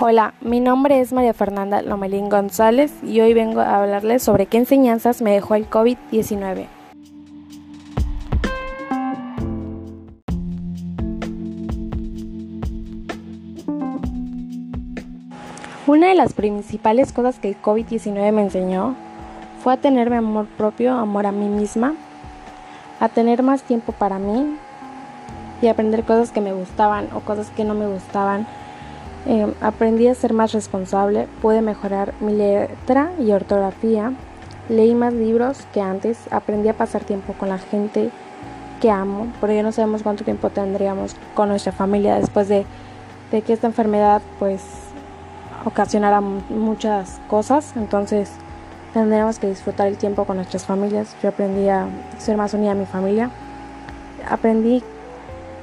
Hola, mi nombre es María Fernanda Lomelín González y hoy vengo a hablarles sobre qué enseñanzas me dejó el COVID-19. Una de las principales cosas que el COVID-19 me enseñó fue a tenerme amor propio, amor a mí misma, a tener más tiempo para mí y aprender cosas que me gustaban o cosas que no me gustaban. Eh, aprendí a ser más responsable, pude mejorar mi letra y ortografía, leí más libros que antes, aprendí a pasar tiempo con la gente que amo, porque no sabemos cuánto tiempo tendríamos con nuestra familia después de, de que esta enfermedad pues ocasionará muchas cosas, entonces tendremos que disfrutar el tiempo con nuestras familias. Yo aprendí a ser más unida a mi familia, aprendí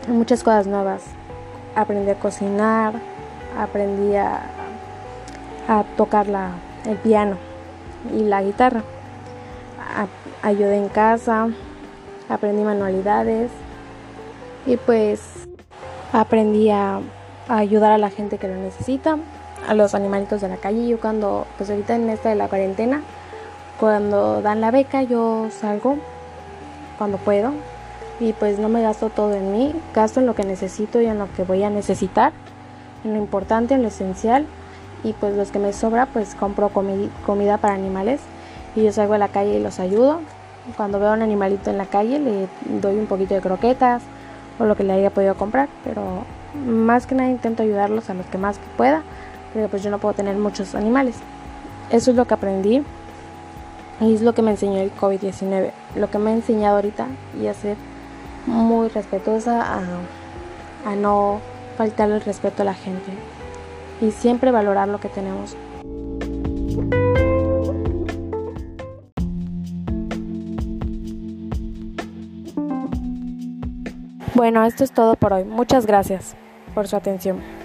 muchas cosas nuevas, aprendí a cocinar, aprendí a, tocar el piano y la guitarra, ayudé en casa, aprendí manualidades y pues aprendí a ayudar a la gente que lo necesita a los animalitos de la calle. Yo cuando, pues ahorita en esta de la cuarentena, cuando dan la beca yo salgo cuando puedo y pues no me gasto todo en mí, gasto en lo que necesito y en lo que voy a necesitar, en lo importante, en lo esencial y pues los que me sobra pues compro comida para animales y yo salgo a la calle y los ayudo. Cuando veo a un animalito en la calle le doy un poquito de croquetas o lo que le haya podido comprar, pero más que nada intento ayudarlos a los que más pueda pero pues yo no puedo tener muchos animales. Eso es lo que aprendí y es lo que me enseñó el COVID-19, lo que me ha enseñado ahorita y a ser muy respetuosa, a no faltarle el respeto a la gente y siempre valorar lo que tenemos. Bueno, esto es todo por hoy. Muchas gracias por su atención.